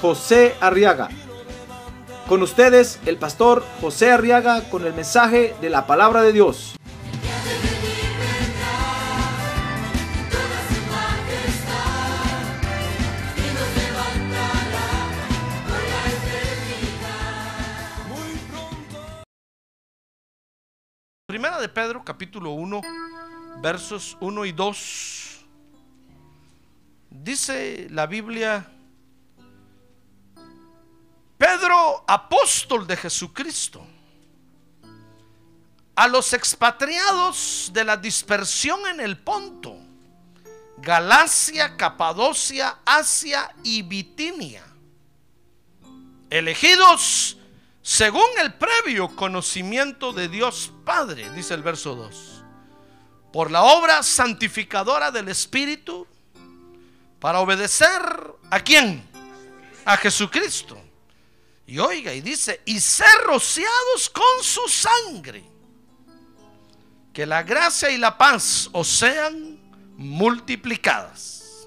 José Arriaga. Con ustedes, el pastor José Arriaga con el mensaje de la palabra de Dios. Primera de Pedro, capítulo 1, versos 1 y 2. Dice la Biblia, Pedro, apóstol de Jesucristo, a los expatriados de la dispersión en el Ponto, Galacia, Capadocia, Asia y Bitinia, elegidos según el previo conocimiento de Dios Padre, dice el verso 2, por la obra santificadora del Espíritu, para obedecer a quién? A Jesucristo. Y oiga, y dice, y ser rociados con su sangre. Que la gracia y la paz os sean multiplicadas.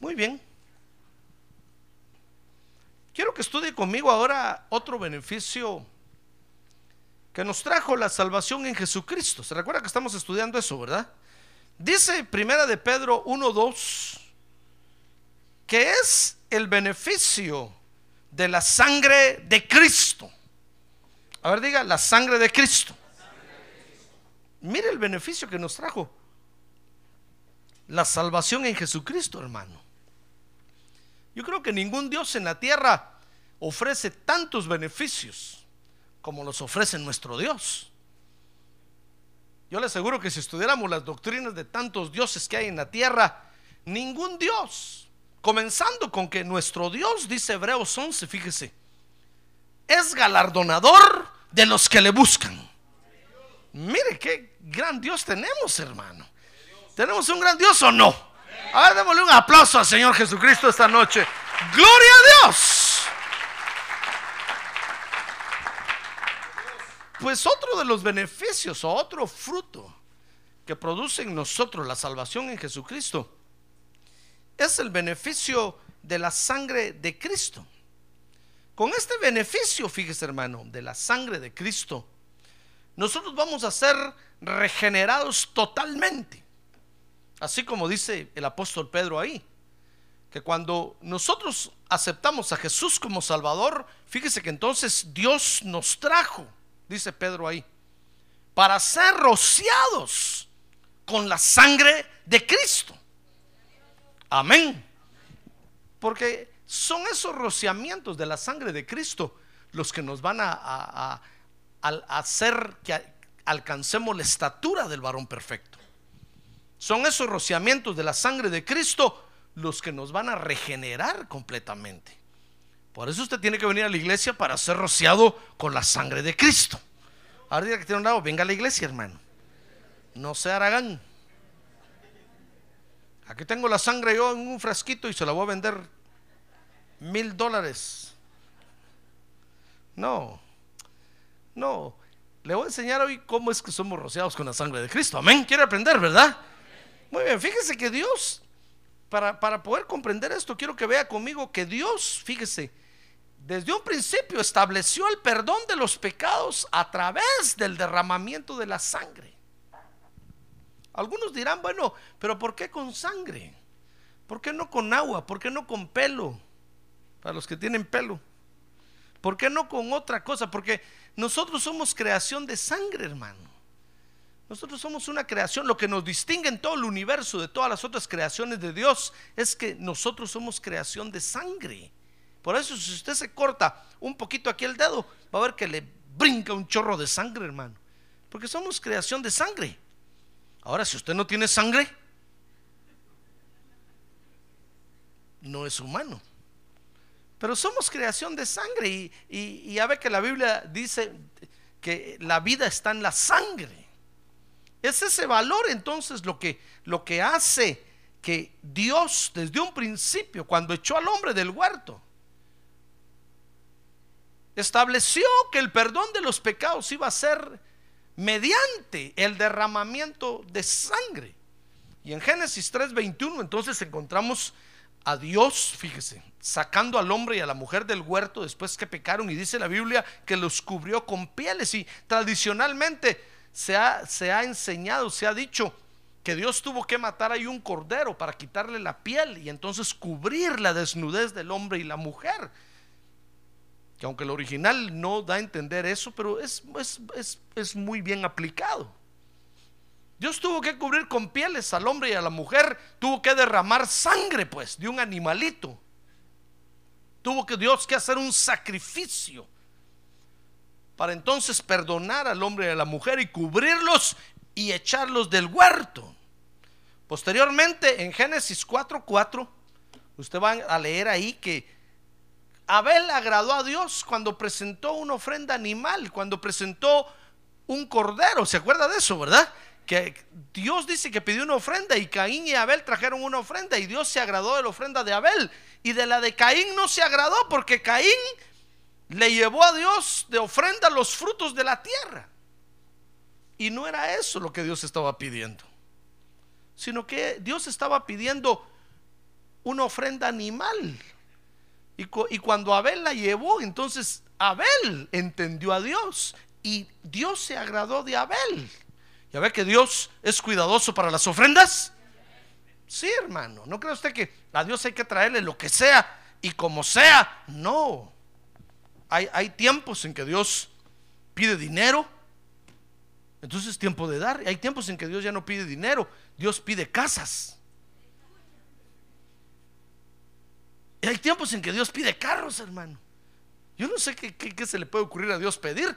Muy bien. Quiero que estudie conmigo ahora otro beneficio que nos trajo la salvación en Jesucristo. ¿Se recuerda que estamos estudiando eso, verdad? Dice Primera de Pedro 1:2 que es el beneficio de la sangre de Cristo. A ver, diga, la sangre de Cristo. Mire el beneficio que nos trajo. La salvación en Jesucristo, hermano. Yo creo que ningún Dios en la tierra ofrece tantos beneficios como los ofrece nuestro Dios. Yo le aseguro que si estudiáramos las doctrinas de tantos dioses que hay en la tierra, ningún Dios, comenzando con que nuestro Dios, dice Hebreos 11, fíjese, es galardonador de los que le buscan. Mire qué gran Dios tenemos, hermano. ¿Tenemos un gran Dios o no? A ver, démosle un aplauso al Señor Jesucristo esta noche. Gloria a Dios. Pues otro de los beneficios o otro fruto que produce en nosotros la salvación en Jesucristo es el beneficio de la sangre de Cristo. Con este beneficio, fíjese hermano, de la sangre de Cristo, nosotros vamos a ser regenerados totalmente. Así como dice el apóstol Pedro ahí, que cuando nosotros aceptamos a Jesús como Salvador, fíjese que entonces Dios nos trajo, dice Pedro ahí, para ser rociados con la sangre de Cristo. Amén. Porque son esos rociamientos de la sangre de Cristo los que nos van a, a, a, hacer que alcancemos la estatura del varón perfecto. Son esos rociamientos de la sangre de Cristo los que nos van a regenerar completamente. Por eso usted tiene que venir a la iglesia para ser rociado con la sangre de Cristo. Ahora que tiene un lado, venga a la iglesia, hermano. No se haragán. Aquí tengo la sangre yo en un frasquito y se la voy a vender mil dólares. No, no. Le voy a enseñar hoy cómo es que somos rociados con la sangre de Cristo. Amén. Quiere aprender, ¿verdad? Muy bien, fíjese que Dios, para, para poder comprender esto, quiero que vea conmigo que Dios, fíjese, desde un principio estableció el perdón de los pecados a través del derramamiento de la sangre. Algunos dirán, bueno, pero ¿por qué con sangre? ¿Por qué no con agua? ¿Por qué no con pelo? Para los que tienen pelo. ¿Por qué no con otra cosa? Porque nosotros somos creación de sangre, hermano. Nosotros somos una creación. Lo que nos distingue en todo el universo de todas las otras creaciones de Dios es que nosotros somos creación de sangre. Por eso si usted se corta un poquito aquí el dedo, va a ver que le brinca un chorro de sangre, hermano. Porque somos creación de sangre. Ahora, si usted no tiene sangre, no es humano. Pero somos creación de sangre y, y, ya ve que la Biblia dice que la vida está en la sangre. Es ese valor entonces lo que, lo que hace que Dios desde un principio, cuando echó al hombre del huerto, estableció que el perdón de los pecados iba a ser mediante el derramamiento de sangre. Y en Génesis 3:21 entonces encontramos a Dios, fíjese, sacando al hombre y a la mujer del huerto después que pecaron y dice la Biblia que los cubrió con pieles y tradicionalmente se ha, se ha enseñado, se ha dicho que Dios tuvo que matar ahí un cordero para quitarle la piel y entonces cubrir la desnudez del hombre y la mujer. Que aunque el original no da a entender eso, pero es, es, es, es muy bien aplicado. Dios tuvo que cubrir con pieles al hombre y a la mujer, tuvo que derramar sangre pues de un animalito. Tuvo que Dios que hacer un sacrificio para entonces perdonar al hombre y a la mujer y cubrirlos y echarlos del huerto. Posteriormente, en Génesis 4:4, usted va a leer ahí que Abel agradó a Dios cuando presentó una ofrenda animal, cuando presentó un cordero. ¿Se acuerda de eso, verdad? Que Dios dice que pidió una ofrenda y Caín y Abel trajeron una ofrenda y Dios se agradó de la ofrenda de Abel y de la de Caín no se agradó porque Caín le llevó a Dios de ofrenda los frutos de la tierra. Y no era eso lo que Dios estaba pidiendo, sino que Dios estaba pidiendo una ofrenda animal. Y, cuando Abel la llevó, entonces Abel entendió a Dios y Dios se agradó de Abel. ¿Ya ve que Dios es cuidadoso para las ofrendas? Sí, hermano. ¿No cree usted que a Dios hay que traerle lo que sea y como sea? No. Hay, hay tiempos en que Dios pide dinero. Entonces es tiempo de dar. Hay tiempos en que Dios ya no pide dinero. Dios pide casas. Y hay tiempos en que Dios pide carros, hermano. Yo no sé qué, qué, se le puede ocurrir a Dios pedir,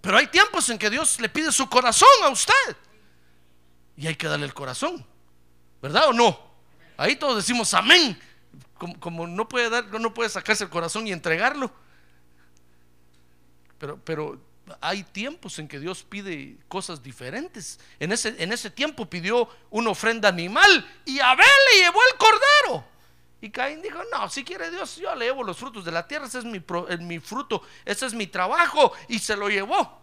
pero hay tiempos en que Dios le pide su corazón a usted. Y hay que darle el corazón. ¿Verdad o no? Ahí todos decimos amén. Como, como, no puede dar, no puede sacarse el corazón y entregarlo. Pero, pero hay tiempos en que Dios pide cosas diferentes. En ese, en ese tiempo pidió una ofrenda animal y Abel le llevó el cordero. Y Caín dijo, no, si quiere Dios, yo le llevo los frutos de la tierra, ese es mi, mi fruto, ese es mi trabajo. Y se lo llevó.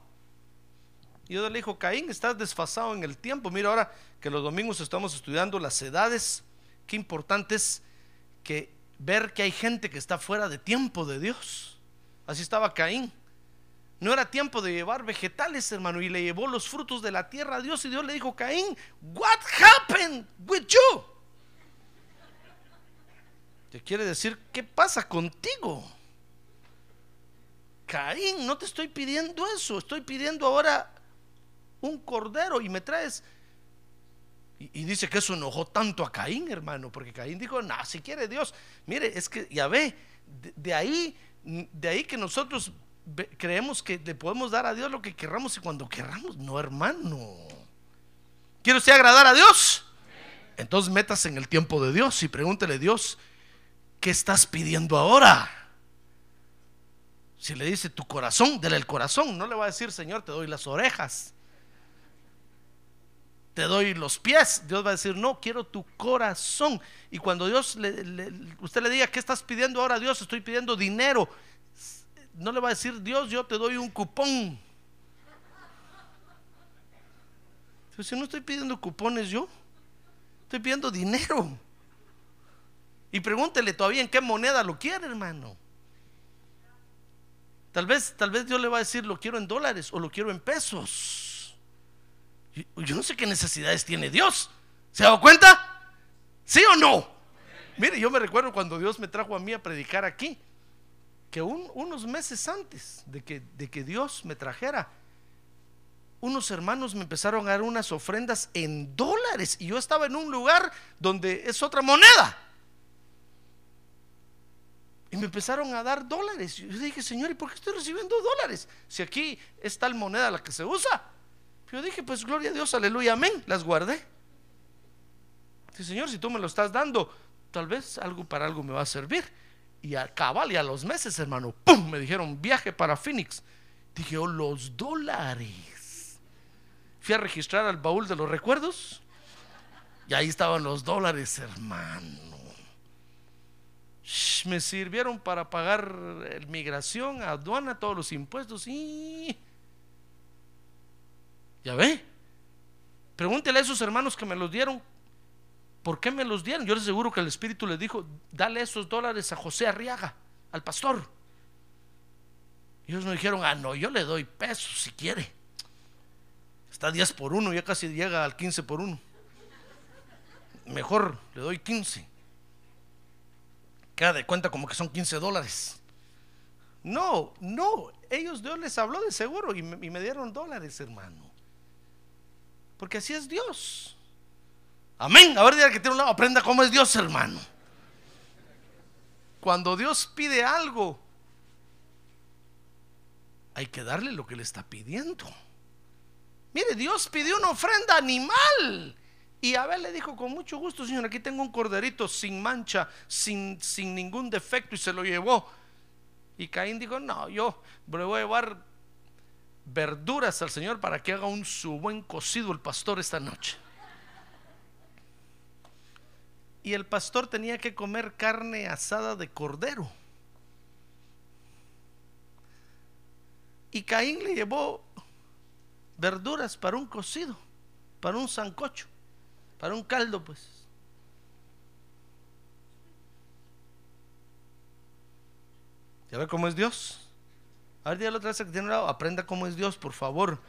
Y Dios le dijo, Caín, estás desfasado en el tiempo. Mira ahora que los domingos estamos estudiando las edades, qué importante es que ver que hay gente que está fuera de tiempo de Dios. Así estaba Caín. No era tiempo de llevar vegetales, hermano, y le llevó los frutos de la tierra a Dios y Dios le dijo, Caín, what happened with you? Te quiere decir, ¿qué pasa contigo? Caín, no te estoy pidiendo eso, estoy pidiendo ahora un cordero y me traes. Y, dice que eso enojó tanto a Caín, hermano, porque Caín dijo, no, si quiere Dios, mire, es que ya ve, de, ahí, de ahí que nosotros creemos que le podemos dar a Dios lo que querramos y cuando querramos, no, hermano. ¿Quiere usted agradar a Dios? Entonces metas en el tiempo de Dios y pregúntele a Dios, ¿qué estás pidiendo ahora? Si le dice tu corazón, dele el corazón. No le va a decir, Señor, te doy las orejas. Te doy los pies. Dios va a decir, no, quiero tu corazón. Y cuando Dios, le, usted le diga, ¿qué estás pidiendo ahora, Dios? Estoy pidiendo dinero. No le va a decir, Dios, yo te doy un cupón. Si no estoy pidiendo cupones yo, estoy pidiendo dinero. Y pregúntele todavía en qué moneda lo quiere, hermano. Tal vez, tal vez Dios le va a decir, lo quiero en dólares o lo quiero en pesos. Yo no sé qué necesidades tiene Dios. ¿Se ha dado cuenta? ¿Sí o no? Mire, yo me recuerdo cuando Dios me trajo a mí a predicar aquí, que un, unos meses antes de que, de que Dios me trajera, unos hermanos me empezaron a dar unas ofrendas en dólares y yo estaba en un lugar donde es otra moneda. Y me empezaron a dar dólares. Yo dije, Señor, ¿y por qué estoy recibiendo dólares? Si aquí es tal moneda la que se usa. Yo dije, pues gloria a Dios, aleluya, amén. Las guardé. Dije, Señor, si tú me lo estás dando, tal vez algo para algo me va a servir. Y a cabal y a los meses, hermano, ¡pum! Me dijeron viaje para Phoenix. Dije, oh, los dólares. Fui a registrar al baúl de los recuerdos. Y ahí estaban los dólares, hermano. Me sirvieron para pagar migración, aduana, todos los impuestos. Y... Ya ve. Pregúntele a esos hermanos que me los dieron. ¿Por qué me los dieron? Yo les aseguro que el Espíritu les dijo, dale esos dólares a José Arriaga, al pastor. Ellos me dijeron, ah, no, yo le doy pesos si quiere. Está 10 por 1, ya casi llega al 15 por 1. Mejor le doy 15. Queda de cuenta como que son 15 dólares. No, no, ellos Dios les habló de seguro y me, y me dieron dólares, hermano. Porque así es Dios. Amén. A ver, que tiene un lado, aprenda cómo es Dios, hermano. Cuando Dios pide algo, hay que darle lo que le está pidiendo. Mire, Dios pidió una ofrenda animal. Y Abel le dijo con mucho gusto, Señor, aquí tengo un corderito sin mancha, sin, sin ningún defecto, y se lo llevó. Y Caín dijo, no, yo le voy a llevar verduras al Señor para que haga un su buen cocido el pastor esta noche. Y el pastor tenía que comer carne asada de cordero. Y Caín le llevó verduras para un cocido, para un sancocho, para un caldo, pues. ¿Ya ve cómo es Dios? A ver, dígale otra vez que tiene un lado, aprenda cómo es Dios, por favor.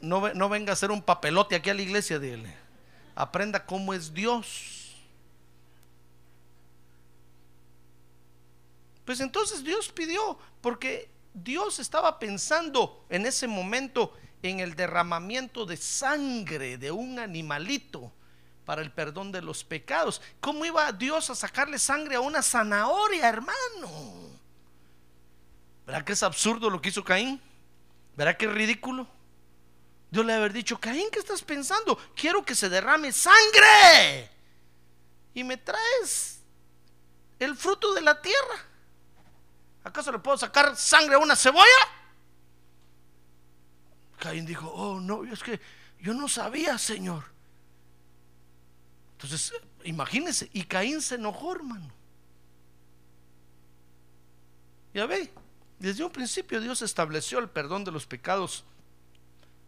No, no venga a hacer un papelote aquí a la iglesia, dígale. Aprenda cómo es Dios. Pues entonces Dios pidió, porque Dios estaba pensando en ese momento en el derramamiento de sangre de un animalito para el perdón de los pecados. ¿Cómo iba Dios a sacarle sangre a una zanahoria, hermano? ¿Verdad que es absurdo lo que hizo Caín? ¿Verdad que es ridículo? Dios le haber dicho, Caín, ¿qué estás pensando? Quiero que se derrame sangre. Y me traes el fruto de la tierra. ¿Acaso le puedo sacar sangre a una cebolla? Caín dijo, oh no, es que yo no sabía, Señor. Entonces, imagínense, y Caín se enojó, hermano. Ya ve, desde un principio Dios estableció el perdón de los pecados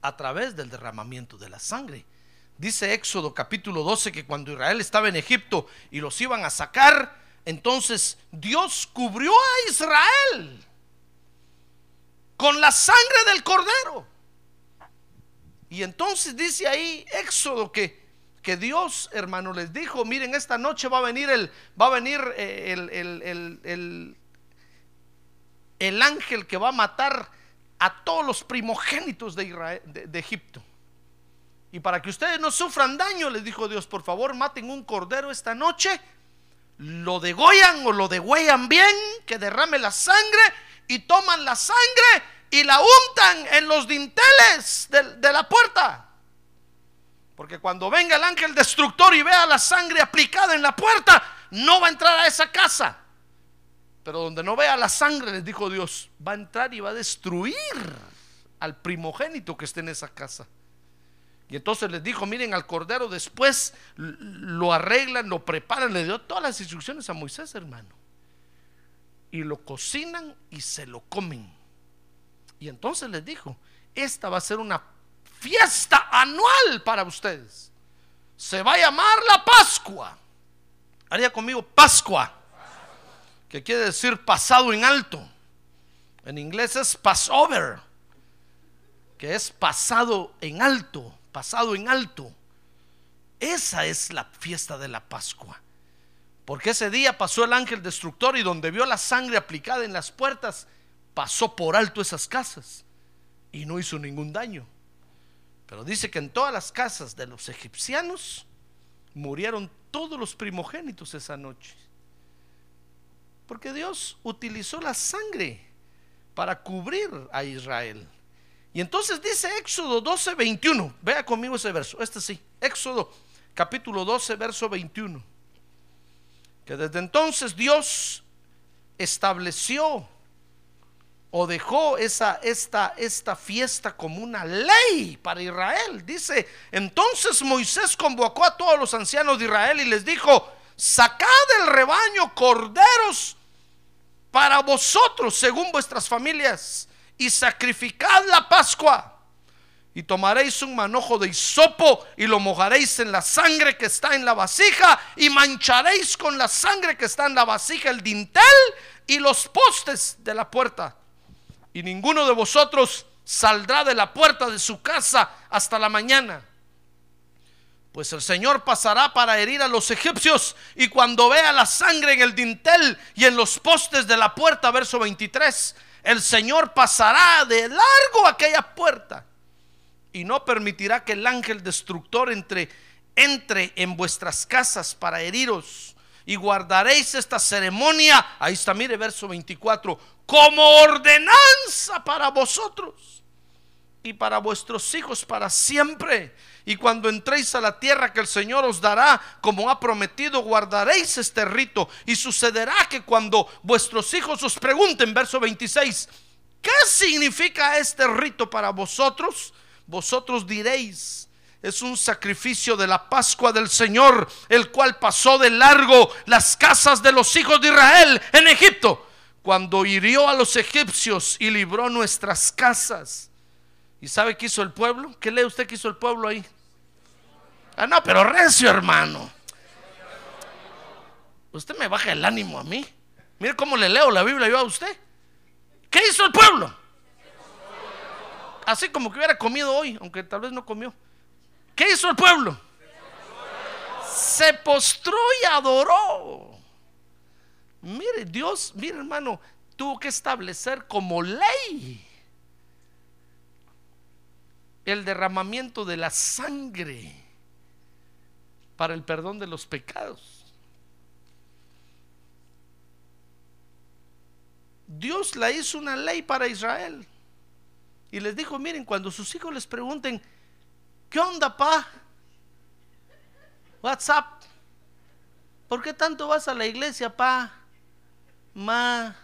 a través del derramamiento de la sangre. Dice Éxodo capítulo 12 que cuando Israel estaba en Egipto y los iban a sacar, entonces Dios cubrió a Israel con la sangre del cordero. Y entonces dice ahí Éxodo que, que Dios, hermano, les dijo, miren, esta noche va a venir el, va a venir eh, el, el- el- el- el ángel que va a matar a todos los primogénitos de, Egipto. Y para que ustedes no sufran daño, les dijo Dios, por favor, maten un cordero esta noche, lo degollan o lo degüellan bien, que derrame la sangre y toman la sangre y la untan en los dinteles de la puerta. Porque cuando venga el ángel destructor y vea la sangre aplicada en la puerta, no va a entrar a esa casa. Pero donde no vea la sangre, les dijo Dios, va a entrar y va a destruir al primogénito que esté en esa casa. Y entonces les dijo, miren al cordero, después lo arreglan, lo preparan, le dio todas las instrucciones a Moisés, hermano. Y lo cocinan y se lo comen. Y entonces les dijo, esta va a ser una fiesta anual para ustedes. Se va a llamar la Pascua. Haría conmigo Pascua, que quiere decir pasado en alto. En inglés es Passover, que es pasado en alto, pasado en alto. Esa es la fiesta de la Pascua. Porque ese día pasó el ángel destructor y donde vio la sangre aplicada en las puertas, pasó por alto esas casas y no hizo ningún daño. Pero dice que en todas las casas de los egipcianos murieron todos los primogénitos esa noche. Porque Dios utilizó la sangre para cubrir a Israel. Y entonces dice Éxodo 12, 21. Vea conmigo ese verso. Este sí. Éxodo capítulo 12, verso 21. Que desde entonces Dios estableció o dejó esa, esta, esta fiesta como una ley para Israel. Dice, entonces Moisés convocó a todos los ancianos de Israel y les dijo, sacad del rebaño corderos para vosotros según vuestras familias y sacrificad la Pascua. Y tomaréis un manojo de hisopo y lo mojaréis en la sangre que está en la vasija y mancharéis con la sangre que está en la vasija el dintel y los postes de la puerta. Y ninguno de vosotros saldrá de la puerta de su casa hasta la mañana. Pues el Señor pasará para herir a los egipcios y cuando vea la sangre en el dintel y en los postes de la puerta, verso 23, el Señor pasará de largo aquella puerta y no permitirá que el ángel destructor entre, entre en vuestras casas para heriros. Y guardaréis esta ceremonia, ahí está, mire verso 24, como ordenanza para vosotros y para vuestros hijos para siempre. Y cuando entréis a la tierra que el Señor os dará, como ha prometido, guardaréis este rito. Y sucederá que cuando vuestros hijos os pregunten, verso 26, ¿qué significa este rito para vosotros? Vosotros diréis, es un sacrificio de la Pascua del Señor, el cual pasó de largo las casas de los hijos de Israel en Egipto, cuando hirió a los egipcios y libró nuestras casas. ¿Y sabe qué hizo el pueblo? ¿Qué lee usted que hizo el pueblo ahí? Ah, no, pero recio, hermano. Usted me baja el ánimo a mí. Mire cómo le leo la Biblia yo a usted. ¿Qué hizo el pueblo? Así como que hubiera comido hoy, aunque tal vez no comió. ¿Qué hizo el pueblo? Se postró y adoró. Mire, Dios, mire hermano, tuvo que establecer como ley el derramamiento de la sangre para el perdón de los pecados. Dios la hizo una ley para Israel. Y les dijo, miren, cuando sus hijos les pregunten, ¿qué onda, pa? WhatsApp. ¿Por qué tanto vas a la iglesia, pa? Ma.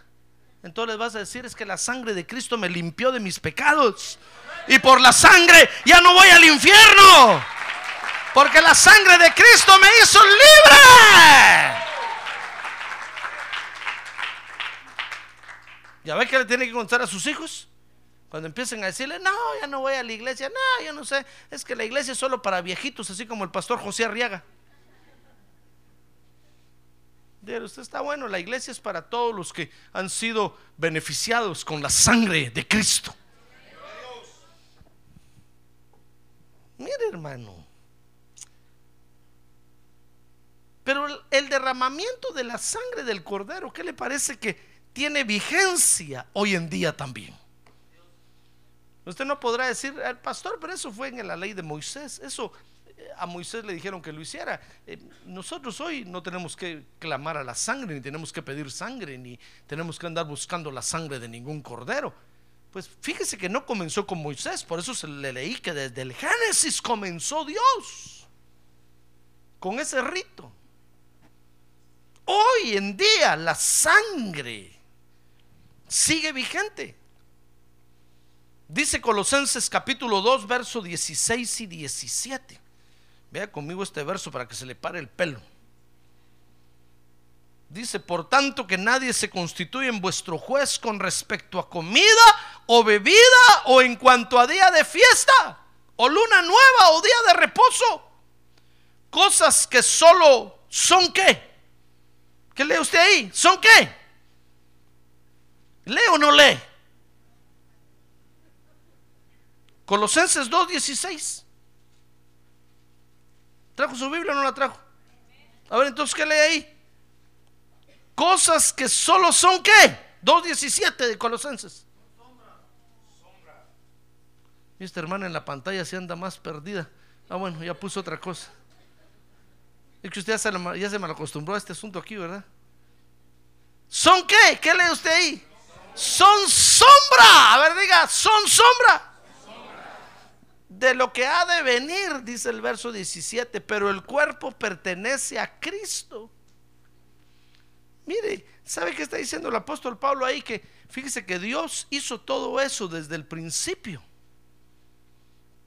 Entonces vas a decir, es que la sangre de Cristo me limpió de mis pecados. Y por la sangre ya no voy al infierno. Porque la sangre de Cristo me hizo libre. ¿Ya ve que le tiene que contar a sus hijos? Cuando empiecen a decirle, no, ya no voy a la iglesia, no, yo no sé, es que la iglesia es solo para viejitos, así como el pastor José Arriaga. Pero usted está bueno, la iglesia es para todos los que han sido beneficiados con la sangre de Cristo. Mire, hermano. Pero el, el derramamiento de la sangre del cordero, ¿qué le parece que tiene vigencia hoy en día también? Usted no podrá decir, el pastor, pero eso fue en la ley de Moisés. Eso eh, a Moisés le dijeron que lo hiciera. Eh, nosotros hoy no tenemos que clamar a la sangre, ni tenemos que pedir sangre, ni tenemos que andar buscando la sangre de ningún cordero. Pues fíjese que no comenzó con Moisés, por eso se le leí que desde el Génesis comenzó Dios con ese rito. Hoy en día la sangre sigue vigente. Dice Colosenses capítulo 2, verso 16 y 17. Vea conmigo este verso para que se le pare el pelo. Dice, por tanto que nadie se constituye en vuestro juez con respecto a comida o bebida o en cuanto a día de fiesta o luna nueva o día de reposo. Cosas que solo son qué. ¿Qué lee usted ahí? ¿Son qué? ¿Lee o no lee? Colosenses 2.16. ¿Trajo su Biblia o no la trajo? A ver, entonces, ¿qué lee ahí? Cosas que solo son qué? 2.17 de Colosenses. Y esta hermana en la pantalla se anda más perdida. Ah, bueno, ya puso otra cosa. Es que usted ya se, ya se acostumbró a este asunto aquí, ¿verdad? ¿Son qué? ¿Qué lee usted ahí? Son sombra. A ver, diga, son sombra de lo que ha de venir, dice el verso 17, pero el cuerpo pertenece a Cristo. Mire, ¿Sabe qué está diciendo el apóstol Pablo ahí? Que fíjese que Dios hizo todo eso desde el principio.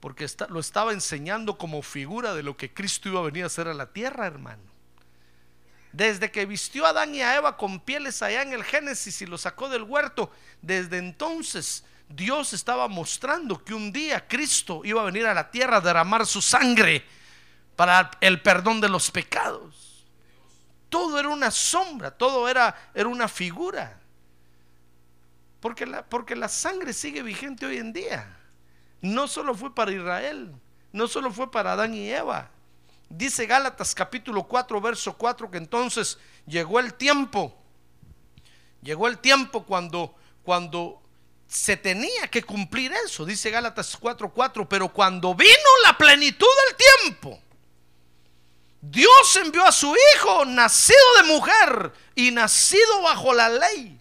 Porque está- lo estaba enseñando como figura de lo que Cristo iba a venir a hacer a la tierra, hermano. Desde que vistió a Adán y a Eva con pieles allá en el Génesis y lo sacó del huerto, desde entonces Dios estaba mostrando que un día Cristo iba a venir a la tierra a derramar su sangre para el perdón de los pecados. Todo era una sombra, todo era, era una figura. Porque la, porque la sangre sigue vigente hoy en día. No solo fue para Israel, no solo fue para Adán y Eva. Dice Gálatas capítulo 4, verso 4, que entonces llegó el tiempo, llegó el tiempo cuando, cuando se tenía que cumplir eso. Dice Gálatas 4, 4, pero cuando vino la plenitud del tiempo, Dios envió a su Hijo, nacido de mujer y nacido bajo la ley,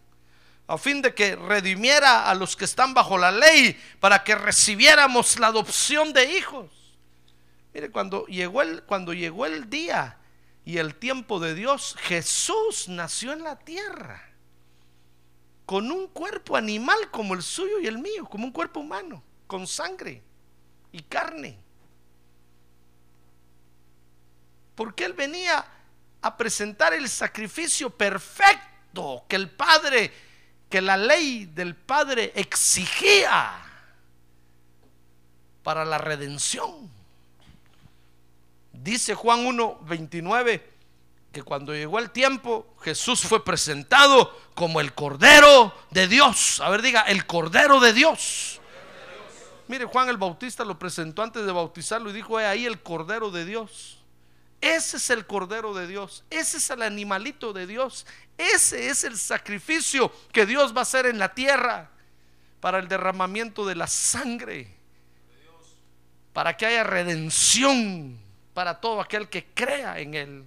a fin de que redimiera a los que están bajo la ley, para que recibiéramos la adopción de hijos. Mire, cuando llegó el, cuando llegó el día y el tiempo de Dios, Jesús nació en la tierra con un cuerpo animal como el suyo y el mío, como un cuerpo humano, con sangre y carne. Porque Él venía a presentar el sacrificio perfecto que el Padre, que la ley del Padre exigía para la redención. Dice Juan 1, 29 que cuando llegó el tiempo Jesús fue presentado como el Cordero de Dios. A ver, diga, el Cordero de Dios. Mire, Juan el Bautista lo presentó antes de bautizarlo y dijo, "He ahí el Cordero de Dios. Ese es el Cordero de Dios. Ese es el animalito de Dios. Ese es el sacrificio que Dios va a hacer en la tierra para el derramamiento de la sangre. Para que haya redención para todo aquel que crea en Él.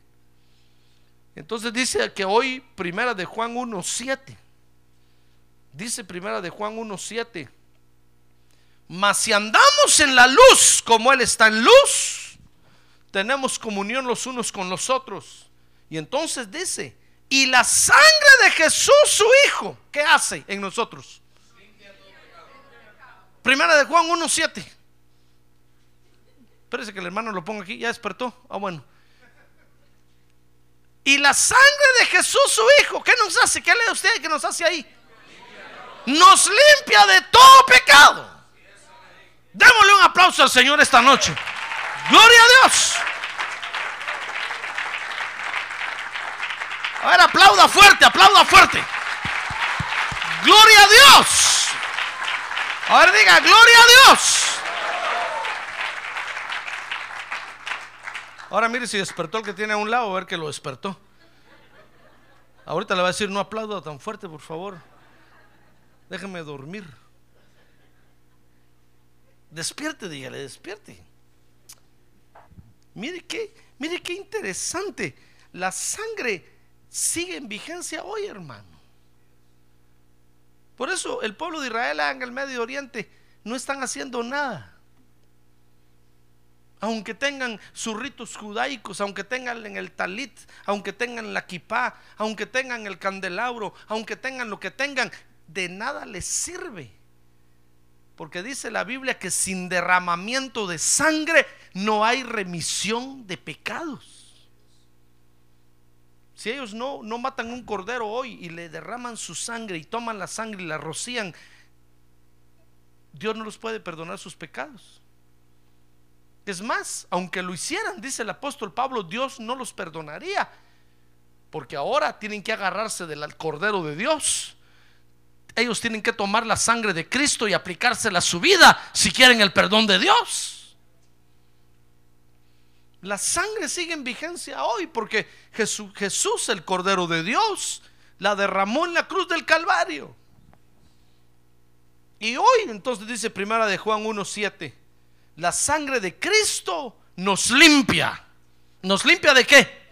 Entonces dice que hoy, primera de Juan 1.7, dice primera de Juan 1.7, mas si andamos en la luz como Él está en luz, tenemos comunión los unos con los otros. Y entonces dice, y la sangre de Jesús su Hijo, ¿qué hace en nosotros? Primera de Juan 1.7. Espérese que el hermano lo ponga aquí, ya despertó. Ah, bueno. Y la sangre de Jesús su Hijo, ¿qué nos hace? ¿Qué lee usted que nos hace ahí? Nos limpia de todo pecado. Démosle un aplauso al Señor esta noche. Gloria a Dios. A ver, aplauda fuerte, aplauda fuerte. Gloria a Dios. A ver, diga, gloria a Dios. Ahora mire si despertó el que tiene a un lado, a ver que lo despertó. Ahorita le va a decir, no aplauda tan fuerte, por favor. Déjeme dormir. Despierte, dígale, despierte. Mire qué, mire qué interesante. La sangre sigue en vigencia hoy, hermano. Por eso el pueblo de Israel en el Medio Oriente no están haciendo nada. Aunque tengan sus ritos judaicos, aunque tengan en el talit, aunque tengan la kipá, aunque tengan el candelabro, aunque tengan lo que tengan, de nada les sirve. Porque dice la Biblia que sin derramamiento de sangre no hay remisión de pecados. Si ellos no, no matan un cordero hoy y le derraman su sangre y toman la sangre y la rocían, Dios no los puede perdonar sus pecados. Es más, aunque lo hicieran, dice el apóstol Pablo, Dios no los perdonaría. Porque ahora tienen que agarrarse del cordero de Dios. Ellos tienen que tomar la sangre de Cristo y aplicársela a su vida si quieren el perdón de Dios. La sangre sigue en vigencia hoy porque Jesús, el Cordero de Dios, la derramó en la cruz del Calvario. Y hoy entonces dice primera de Juan 1.7, la sangre de Cristo nos limpia. ¿Nos limpia de qué?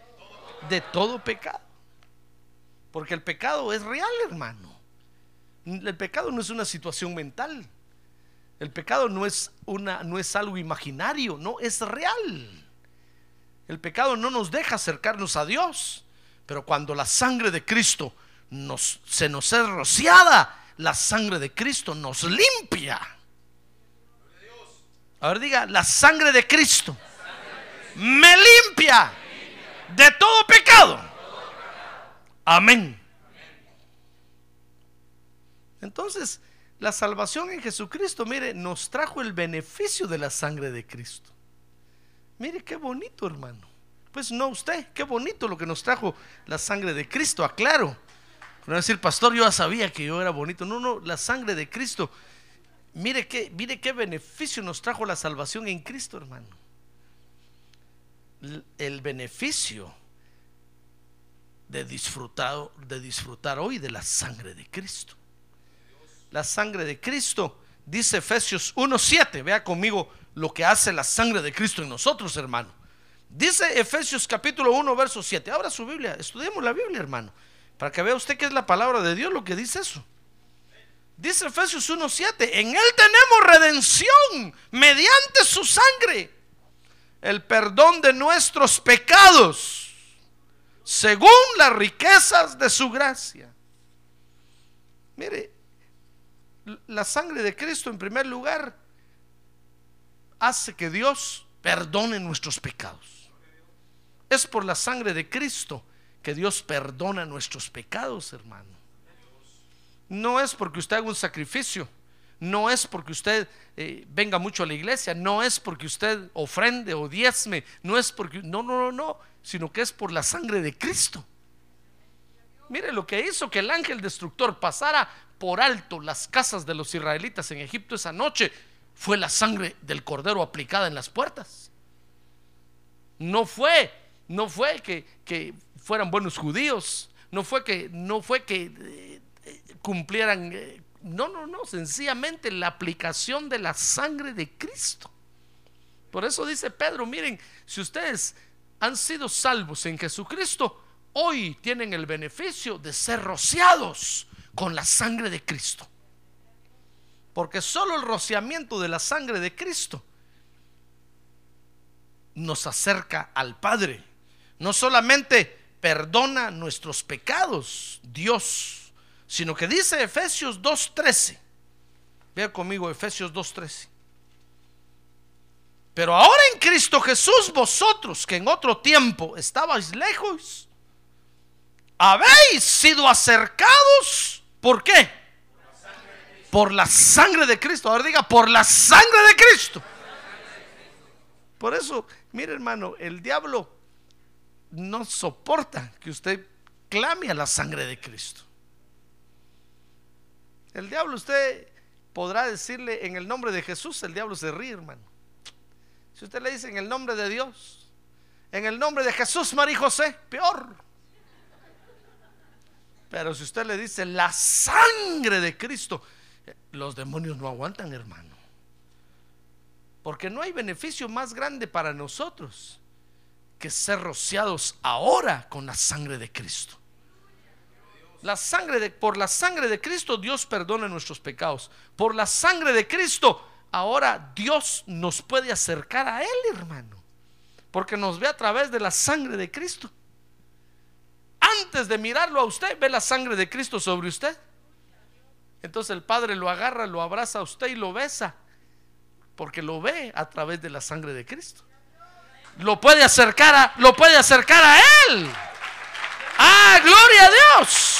De todo pecado. Porque el pecado es real, hermano. El pecado no es una situación mental. El pecado no es una no es algo imaginario, no, es real. El pecado no nos deja acercarnos a Dios, pero cuando la sangre de Cristo nos, se nos es rociada, la sangre de Cristo nos limpia. A ver, diga, la sangre de Cristo me limpia de todo pecado. Amén. Entonces, la salvación en Jesucristo, mire, nos trajo el beneficio de la sangre de Cristo. Mire qué bonito, hermano. Pues no usted, qué bonito lo que nos trajo la sangre de Cristo, aclaro. No decir, pastor, yo ya sabía que yo era bonito. No, no, la sangre de Cristo. Mire qué, mire qué beneficio nos trajo la salvación en Cristo, hermano. El beneficio de disfrutar, de disfrutar hoy de la sangre de Cristo. La sangre de Cristo, dice Efesios 1.7. Vea conmigo lo que hace la sangre de Cristo en nosotros, hermano. Dice Efesios capítulo 1, verso 7. Abra su Biblia, estudiemos la Biblia, hermano. Para que vea usted que es la palabra de Dios lo que dice eso. Dice Efesios 1.7, en Él tenemos redención mediante su sangre, el perdón de nuestros pecados, según las riquezas de su gracia. Mire, la sangre de Cristo en primer lugar hace que Dios perdone nuestros pecados. Es por la sangre de Cristo que Dios perdona nuestros pecados, hermano. No es porque usted haga un sacrificio, no es porque usted eh, venga mucho a la iglesia, no es porque usted ofrende o diezme, no es porque, no, no, no, no, sino que es por la sangre de Cristo. Mire lo que hizo que el ángel destructor pasara por alto las casas de los israelitas en Egipto esa noche fue la sangre del cordero aplicada en las puertas. No fue, no fue que, que fueran buenos judíos, no fue que, no fue que eh, cumplieran, eh, no, no, no, sencillamente la aplicación de la sangre de Cristo. Por eso dice Pedro, miren, si ustedes han sido salvos en Jesucristo, hoy tienen el beneficio de ser rociados con la sangre de Cristo. Porque solo el rociamiento de la sangre de Cristo nos acerca al Padre. No solamente perdona nuestros pecados, Dios, sino que dice Efesios 2.13. Vea conmigo Efesios 2.13. Pero ahora en Cristo Jesús, vosotros que en otro tiempo estabais lejos, habéis sido acercados. ¿Por qué? Por la sangre de Cristo. Ahora diga, por la sangre de Cristo. Por eso, mire hermano, el diablo no soporta que usted clame a la sangre de Cristo. El diablo, usted podrá decirle en el nombre de Jesús, el diablo se ríe, hermano. Si usted le dice en el nombre de Dios, en el nombre de Jesús, María José, peor. Pero si usted le dice la sangre de Cristo, los demonios no aguantan, hermano. Porque no hay beneficio más grande para nosotros que ser rociados ahora con la sangre de Cristo. La sangre de, por la sangre de Cristo Dios perdona nuestros pecados. Por la sangre de Cristo ahora Dios nos puede acercar a Él, hermano. Porque nos ve a través de la sangre de Cristo. Antes de mirarlo a usted, ve la sangre de Cristo sobre usted. Entonces el Padre lo agarra, lo abraza a usted y lo besa. Porque lo ve a través de la sangre de Cristo lo puede acercar a, lo puede acercar a Él. Ah, gloria a Dios.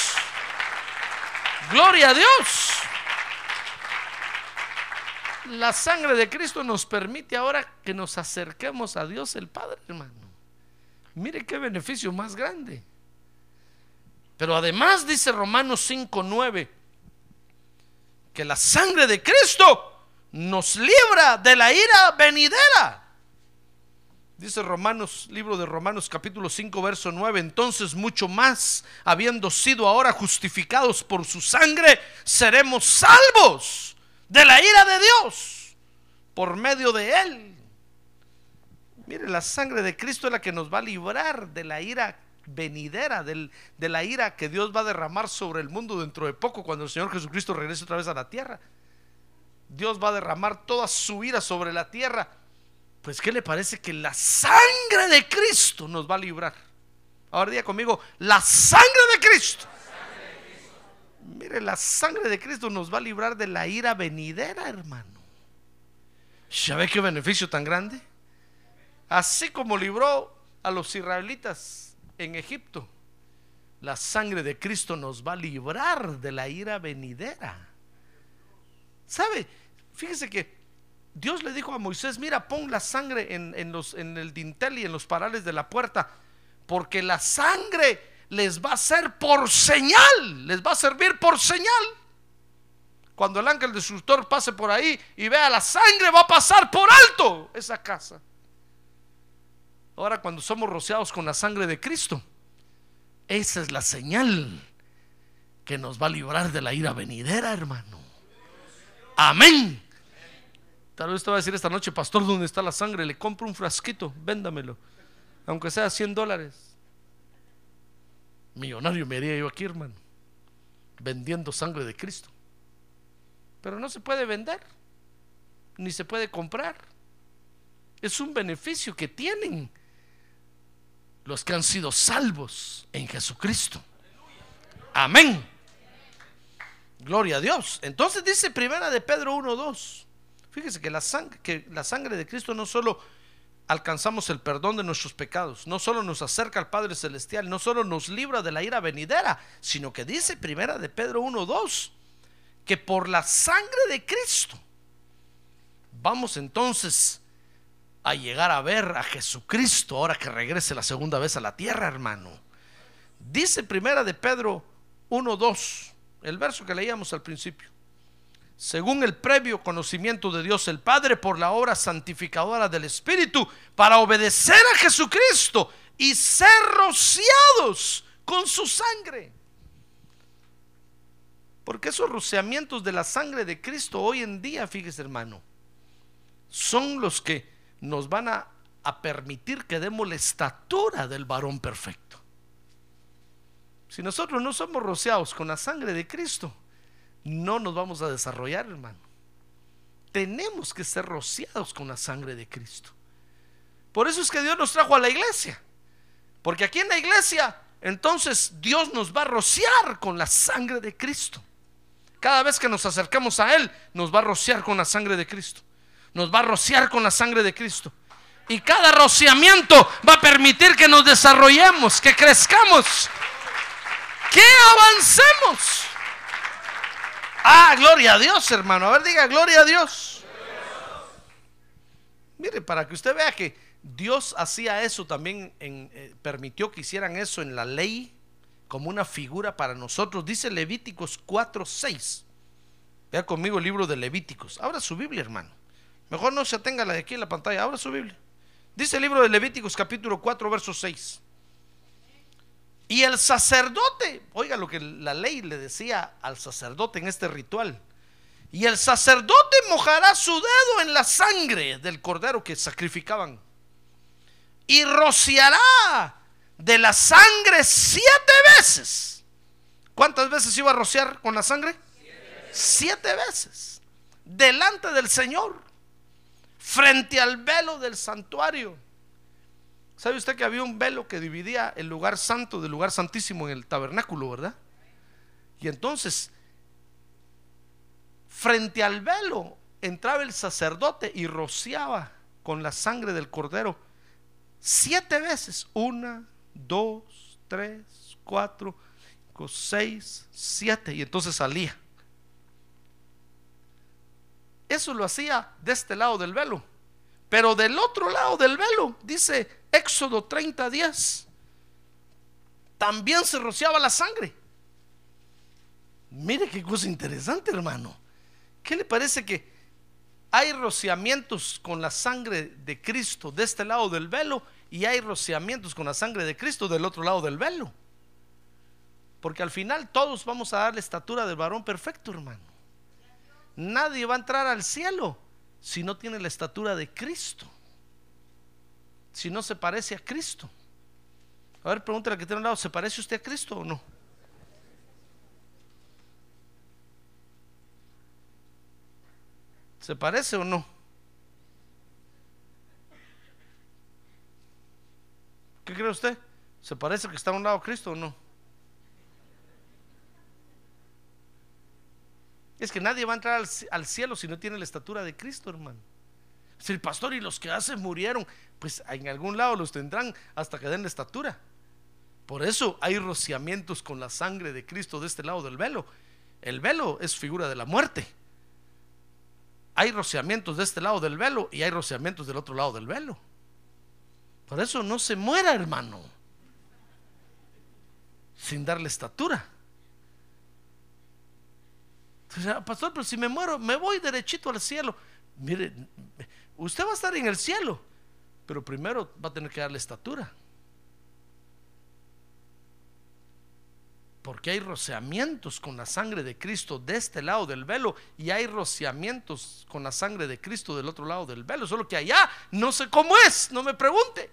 Gloria a Dios. La sangre de Cristo nos permite ahora que nos acerquemos a Dios el Padre, hermano. Mire qué beneficio más grande. Pero además dice Romanos 5:9 que la sangre de Cristo nos libra de la ira venidera. Dice Romanos, libro de Romanos capítulo 5, verso 9, entonces mucho más, habiendo sido ahora justificados por su sangre, seremos salvos de la ira de Dios por medio de él. Mire, la sangre de Cristo es la que nos va a librar de la ira venidera, del, de la ira que Dios va a derramar sobre el mundo dentro de poco, cuando el Señor Jesucristo regrese otra vez a la tierra. Dios va a derramar toda su ira sobre la tierra pues ¿qué le parece que la sangre de Cristo nos va a librar? Ahora diga conmigo, la sangre de Cristo Mire, la sangre de Cristo nos va a librar de la ira venidera, hermano. ¿Ya qué beneficio tan grande? Así como libró a los israelitas en Egipto, la sangre de Cristo nos va a librar de la ira venidera. ¿Sabe? Fíjese que Dios le dijo a Moisés, mira, pon la sangre en, los, en el dintel y en los parales de la puerta, porque la sangre les va a ser por señal, les va a servir por señal. Cuando el ángel destructor pase por ahí y vea la sangre, va a pasar por alto esa casa. Ahora cuando somos rociados con la sangre de Cristo, esa es la señal que nos va a librar de la ira venidera, hermano. Amén. Tal vez te va a decir esta noche, pastor, ¿dónde está la sangre? Le compro un frasquito, véndamelo, aunque sea 100 dólares. Millonario me haría yo aquí, hermano, vendiendo sangre de Cristo. Pero no se puede vender, ni se puede comprar. Es un beneficio que tienen los que han sido salvos en Jesucristo. Amén. Gloria a Dios. Entonces dice primera de Pedro 1:2. Fíjese que la sangre de Cristo no solo alcanzamos el perdón de nuestros pecados. No solo nos acerca al Padre Celestial, no solo nos libra de la ira venidera, sino que dice primera de Pedro 1.2, que por la sangre de Cristo vamos entonces a llegar a ver a Jesucristo ahora que regrese la segunda vez a la tierra, hermano. Dice primera de Pedro 1.2, el verso que leíamos al principio según el previo conocimiento de Dios el Padre por la obra santificadora del Espíritu, para obedecer a Jesucristo y ser rociados con su sangre. Porque esos rociamientos de la sangre de Cristo hoy en día, fíjese hermano, son los que nos van a, a permitir que demos la estatura del varón perfecto. Si nosotros no somos rociados con la sangre de Cristo, no nos vamos a desarrollar, hermano. Tenemos que ser rociados con la sangre de Cristo. Por eso es que Dios nos trajo a la iglesia. Porque aquí en la iglesia, entonces Dios nos va a rociar con la sangre de Cristo. Cada vez que nos acercamos a Él, nos va a rociar con la sangre de Cristo. Nos va a rociar con la sangre de Cristo. Y cada rociamiento va a permitir que nos desarrollemos, que crezcamos, que avancemos. Ah, gloria a Dios, hermano. A ver, diga, gloria a Dios. Mire, para que usted vea que Dios hacía eso también, eh, permitió que hicieran eso en la ley como una figura para nosotros. Dice Levíticos 4:6. Vea conmigo el libro de Levíticos. Abra su Biblia, hermano. Mejor no se tenga la de aquí en la pantalla. Abra su Biblia. Dice el libro de Levíticos capítulo 4, verso 6. Y el sacerdote, oiga lo que la ley le decía al sacerdote en este ritual. Y el sacerdote mojará su dedo en la sangre del cordero que sacrificaban. Y rociará de la sangre siete veces. ¿Cuántas veces iba a rociar con la sangre? Siete veces. Delante del Señor. Frente al velo del santuario ¿Sabe usted que había un velo que dividía el lugar santo del lugar santísimo en el tabernáculo, verdad? Y entonces, frente al velo entraba el sacerdote y rociaba con la sangre del cordero siete veces. Una, dos, tres, cuatro, cinco, seis, siete. Y entonces salía. Eso lo hacía de este lado del velo. Pero del otro lado del velo, dice Éxodo 30, 10. También se rociaba la sangre. Mire qué cosa interesante, hermano. ¿Qué le parece que hay rociamientos con la sangre de Cristo de este lado del velo y hay rociamientos con la sangre de Cristo del otro lado del velo? Porque al final todos vamos a dar la estatura del varón perfecto, hermano. Nadie va a entrar al cielo si no tiene la estatura de Cristo si no se parece a Cristo? A ver, pregúntale al que tiene al lado, ¿se parece usted a Cristo o no? ¿Se parece o no? ¿Qué cree usted? ¿Se parece que está a un lado Cristo o no? Es que nadie va a entrar al, al cielo si no tiene la estatura de Cristo, hermano. Si el pastor y los que hacen murieron, pues en algún lado los tendrán hasta que den estatura. Por eso hay rociamientos con la sangre de Cristo de este lado del velo. El velo es figura de la muerte. Hay rociamientos de este lado del velo y hay rociamientos del otro lado del velo. Por eso no se muera, hermano, sin darle estatura. Pastor, pero si me muero, me voy derechito al cielo. Mire, usted va a estar en el cielo, pero primero va a tener que darle estatura. Porque hay rociamientos con la sangre de Cristo de este lado del velo y hay rociamientos con la sangre de Cristo del otro lado del velo. Solo que allá no sé cómo es, no me pregunte.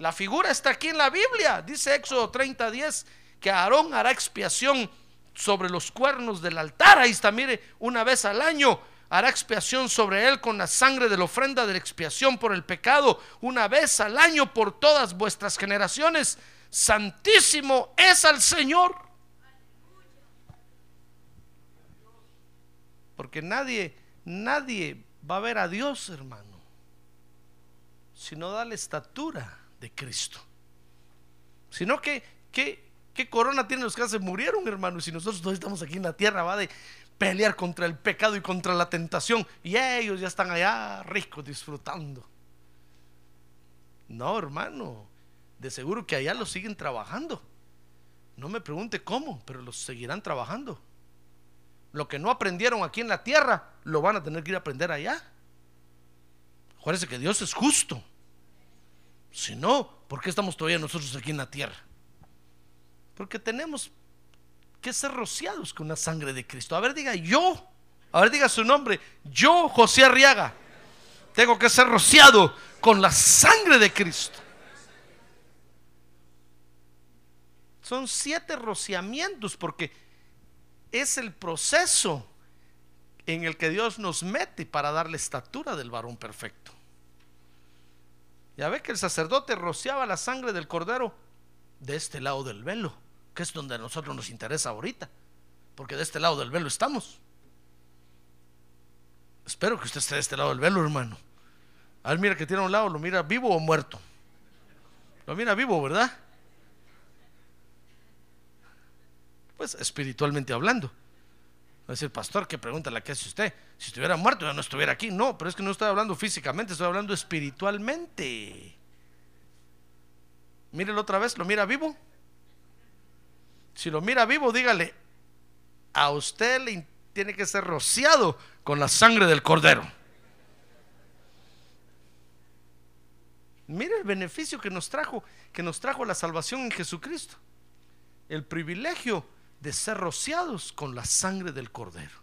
La figura está aquí en la Biblia. Dice Éxodo 30:10 que Aarón hará expiación sobre los cuernos del altar. Ahí está, mire, una vez al año hará expiación sobre él con la sangre de la ofrenda de la expiación por el pecado, una vez al año por todas vuestras generaciones. Santísimo es al Señor. Porque nadie, nadie va a ver a Dios, hermano, si no da la estatura de Cristo. Sino que, que, ¿qué corona tienen los que se murieron, hermano? Y si nosotros todavía estamos aquí en la tierra, va de pelear contra el pecado y contra la tentación. Y ellos ya están allá ricos disfrutando. No, hermano. De seguro que allá los siguen trabajando. No me pregunte cómo, pero los seguirán trabajando. Lo que no aprendieron aquí en la tierra, lo van a tener que ir a aprender allá. Acuérdense que Dios es justo. Si no, ¿por qué estamos todavía nosotros aquí en la tierra? Porque tenemos que ser rociados con la sangre de Cristo. A ver, diga yo. A ver, diga su nombre. Yo, José Arriaga, tengo que ser rociado con la sangre de Cristo. Son siete rociamientos porque es el proceso en el que Dios nos mete para darle estatura del varón perfecto. Ya ve que el sacerdote rociaba la sangre del cordero de este lado del velo, que es donde a nosotros nos interesa ahorita, porque de este lado del velo estamos. Espero que usted esté de este lado del velo, hermano. A ver, mira que tiene a un lado, lo mira vivo o muerto. Lo mira vivo, ¿verdad? Pues espiritualmente hablando. Va a decir, pastor, ¿qué pregunta la que hace usted? Si estuviera muerto ya no estuviera aquí. No, pero es que no estoy hablando físicamente, estoy hablando espiritualmente. Mírelo otra vez, ¿lo mira vivo? Si lo mira vivo, dígale, a usted le tiene que ser rociado con la sangre del cordero. Mire el beneficio que nos trajo, que nos trajo la salvación en Jesucristo. El privilegio de ser rociados con la sangre del cordero.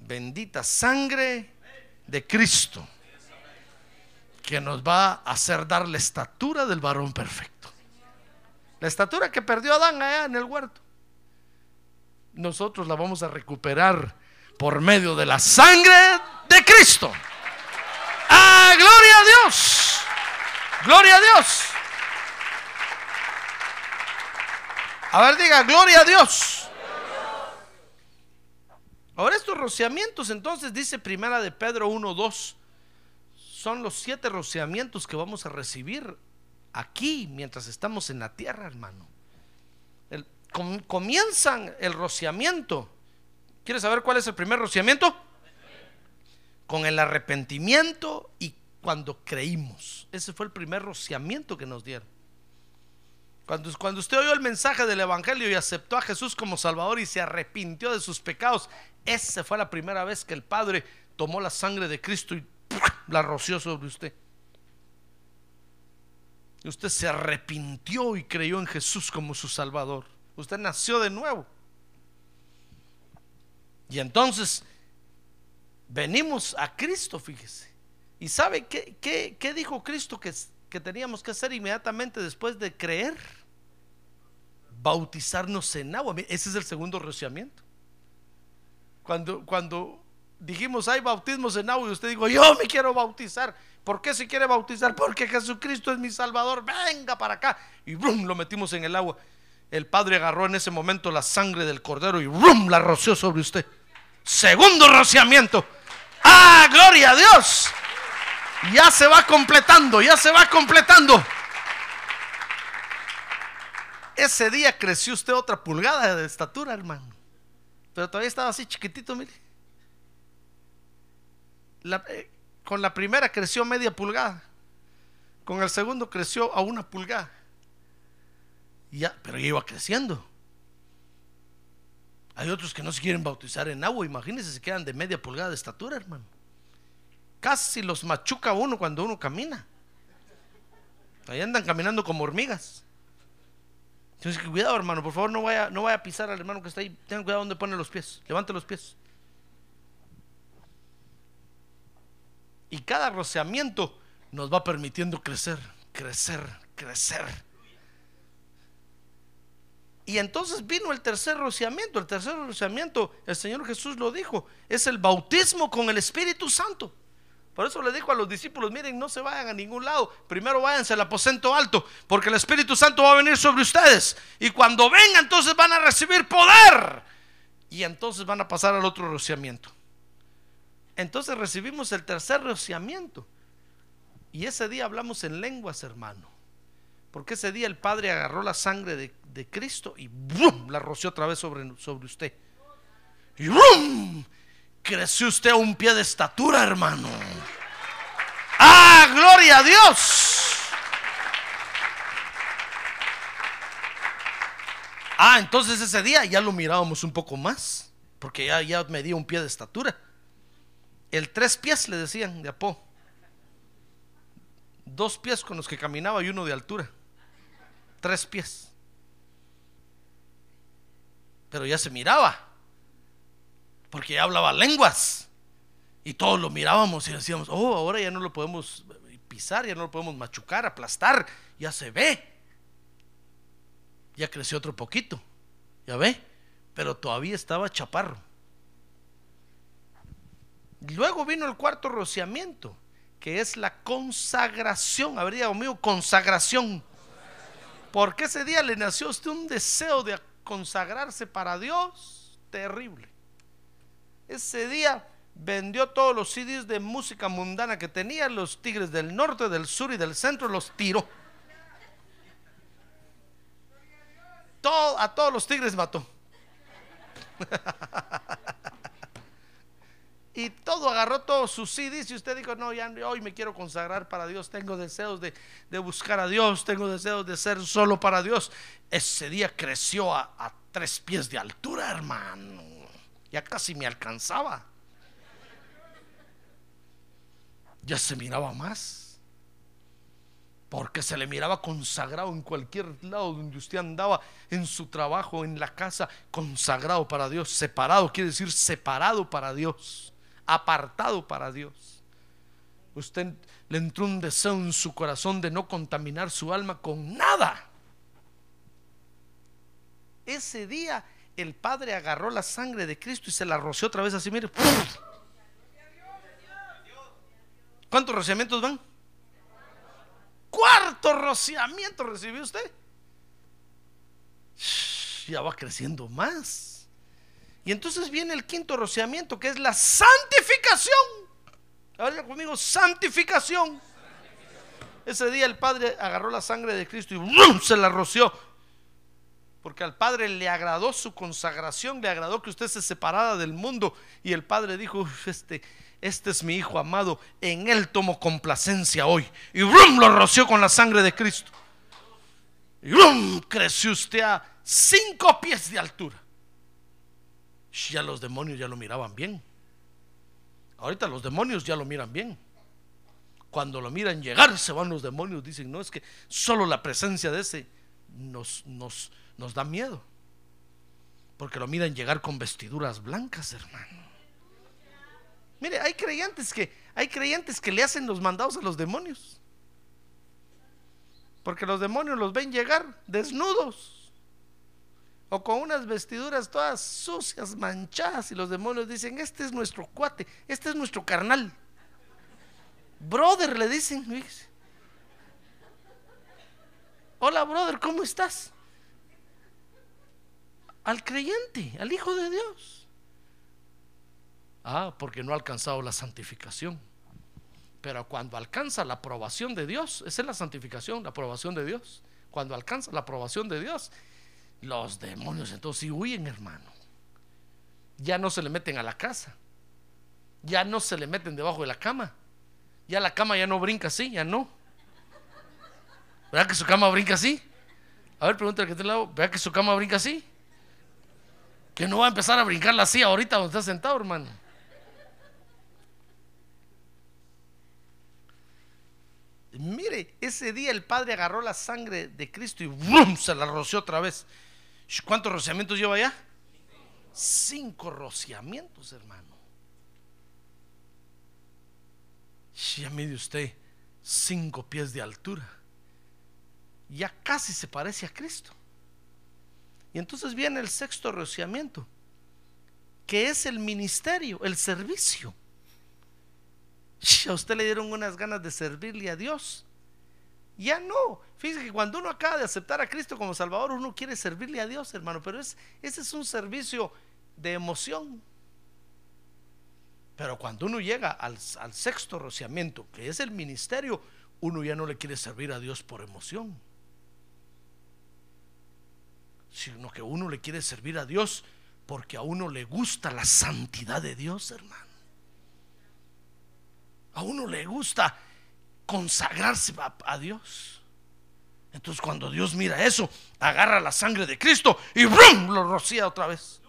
Bendita sangre de Cristo que nos va a hacer dar la estatura del varón perfecto. La estatura que perdió Adán allá en el huerto. Nosotros la vamos a recuperar por medio de la sangre de Cristo. ¡Ah, gloria a Dios! ¡Gloria a Dios! A ver, diga, gloria a Dios. Ahora estos rociamientos, entonces dice Primera de Pedro 1:2, son los siete rociamientos que vamos a recibir aquí mientras estamos en la tierra, hermano. Comienzan el rociamiento. ¿Quieres saber cuál es el primer rociamiento? Con el arrepentimiento y cuando creímos. Ese fue el primer rociamiento que nos dieron. Cuando usted oyó el mensaje del Evangelio y aceptó a Jesús como Salvador y se arrepintió de sus pecados, esa fue la primera vez que el Padre tomó la sangre de Cristo y la roció sobre usted. Usted se arrepintió y creyó en Jesús como su Salvador. Usted nació de nuevo. Y entonces venimos a Cristo, fíjese. ¿Y sabe qué, qué- qué dijo Cristo que, que teníamos que hacer inmediatamente después de creer? Bautizarnos en agua. Ese es el segundo rociamiento. Cuando, cuando dijimos hay bautismos en agua y usted dijo yo me quiero bautizar. ¿Por qué se quiere bautizar? Porque Jesucristo es mi Salvador. Venga para acá. Y brum, lo metimos en el agua. el Padre agarró en ese momento la sangre del cordero y ¡rum! la roció sobre usted. Segundo rociamiento. ¡Ah, gloria a Dios! Ya se va completando, ya se va completando. Ese día creció usted otra pulgada de estatura, hermano. Pero todavía estaba así chiquitito, mire. La- eh, con la primera creció media pulgada. Con el segundo creció a una pulgada. Ya, pero ya iba creciendo. Hay otros que no se quieren bautizar en agua. Imagínense, se quedan de media pulgada de estatura, hermano. Casi los machuca uno cuando uno camina. Ahí andan caminando como hormigas. Entonces, cuidado, hermano, por favor, no vaya, no vaya a pisar al hermano que está ahí. Tengan cuidado donde pone los pies. Levante los pies. Y cada rociamiento nos va permitiendo crecer, crecer, crecer. Y entonces vino el tercer rociamiento. El tercer rociamiento, el Señor Jesús lo dijo, es el bautismo con el Espíritu Santo. Por eso le dijo a los discípulos, miren, no se vayan a ningún lado. Primero váyanse al aposento alto, porque el Espíritu Santo va a venir sobre ustedes. Y cuando venga, entonces van a recibir poder. Y entonces van a pasar al otro rociamiento. Entonces recibimos el tercer rociamiento. Y ese día hablamos en lenguas, hermano. Porque ese día el Padre agarró la sangre de, de Cristo y ¡brum! la roció otra vez sobre, sobre usted. Y ¡brum! creció usted a un pie de estatura, hermano. ¡Ah, gloria a Dios! Ah, entonces ese día ya lo mirábamos un poco más, porque ya, ya medía un pie de estatura. El tres pies le decían de Apó. Dos pies con los que caminaba y uno de altura. Tres pies. Pero ya se miraba. Porque ya hablaba lenguas. Y todos lo mirábamos y decíamos, oh, ahora ya no lo podemos pisar, ya no lo podemos machucar, aplastar. Ya se ve. Ya creció otro poquito. Ya ve. Pero todavía estaba chaparro. Luego vino el cuarto rociamiento, que es la consagración. Habría conmigo consagración. Porque ese día le nació a usted un deseo de consagrarse para Dios terrible. Ese día vendió todos los CDs de música mundana que tenía, los tigres del norte, del sur y del centro, los tiró. Todo, a todos los tigres mató. y todo agarró todos sus CDs y usted dijo, no, ya hoy me quiero consagrar para Dios, tengo deseos de, de buscar a Dios, tengo deseos de ser solo para Dios. Ese día creció a, a tres pies de altura, hermano. Ya casi me alcanzaba. Ya se miraba más. Porque se le miraba consagrado en cualquier lado donde usted andaba, en su trabajo, en la casa, consagrado para Dios. Separado quiere decir separado para Dios, apartado para Dios. Usted le entró un deseo en su corazón de no contaminar su alma con nada. Ese día el Padre agarró la sangre de Cristo y se la roció otra vez así, mire. ¿Cuántos rociamientos van? Cuarto rociamiento recibió usted. Ya va creciendo más. Y entonces viene el quinto rociamiento, que es la santificación. Ahora conmigo, santificación. Ese día el Padre agarró la sangre de Cristo y ¡brum! se la roció. Porque al Padre le agradó su consagración, le agradó que usted se separara del mundo. Y el Padre dijo, "Uf, este, este es mi Hijo amado, en Él tomo complacencia hoy. Y ¡brum! lo roció con la sangre de Cristo. Y ¡brum! creció usted a cinco pies de altura. Ya los demonios ya lo miraban bien. Ahorita los demonios ya lo miran bien. Cuando lo miran llegar, se van los demonios. Dicen, no, es que solo la presencia de ese nos, nos, nos da miedo. Porque lo miran llegar con vestiduras blancas, hermano. Mire, hay creyentes que hay creyentes que le hacen los mandados a los demonios. Porque los demonios los ven llegar desnudos o con unas vestiduras todas sucias, manchadas y los demonios dicen, "Este es nuestro cuate, este es nuestro carnal." Brother le dicen. Hola, brother, ¿cómo estás? al creyente, al Hijo de Dios. Ah, porque no ha alcanzado la santificación. Pero cuando alcanza la aprobación de Dios, esa es la santificación, la aprobación de Dios. Cuando alcanza la aprobación de Dios, los demonios entonces sí huyen, hermano. Ya no se le meten a la casa. Ya no se le meten debajo de la cama. Ya la cama ya no brinca así, ya no. ¿Verdad que su cama brinca así? A ver, pregúntale que al lado. ¿Verdad que su cama brinca así? Que no va a empezar a brincarla así ahorita donde está sentado, hermano. Mire, ese día el padre agarró la sangre de Cristo y ¡brum! se la roció otra vez. ¿Cuántos rociamientos lleva ya? Cinco rociamientos, hermano. Ya mide usted cinco pies de altura. Ya casi se parece a Cristo. Y entonces viene el sexto rociamiento, que es el ministerio, el servicio. A usted le dieron unas ganas de servirle a Dios. Ya no. Fíjese que cuando uno acaba de aceptar a Cristo como Salvador, uno quiere servirle a Dios, hermano. Pero es, ese es un servicio de emoción. Pero cuando uno llega al, al sexto rociamiento, que es el ministerio, uno ya no le quiere servir a Dios por emoción. Sino que uno le quiere servir a Dios porque a uno le gusta la santidad de Dios, hermano. A uno le gusta consagrarse a, a Dios. Entonces cuando Dios mira eso, agarra la sangre de Cristo y ¡brum! lo rocía otra vez.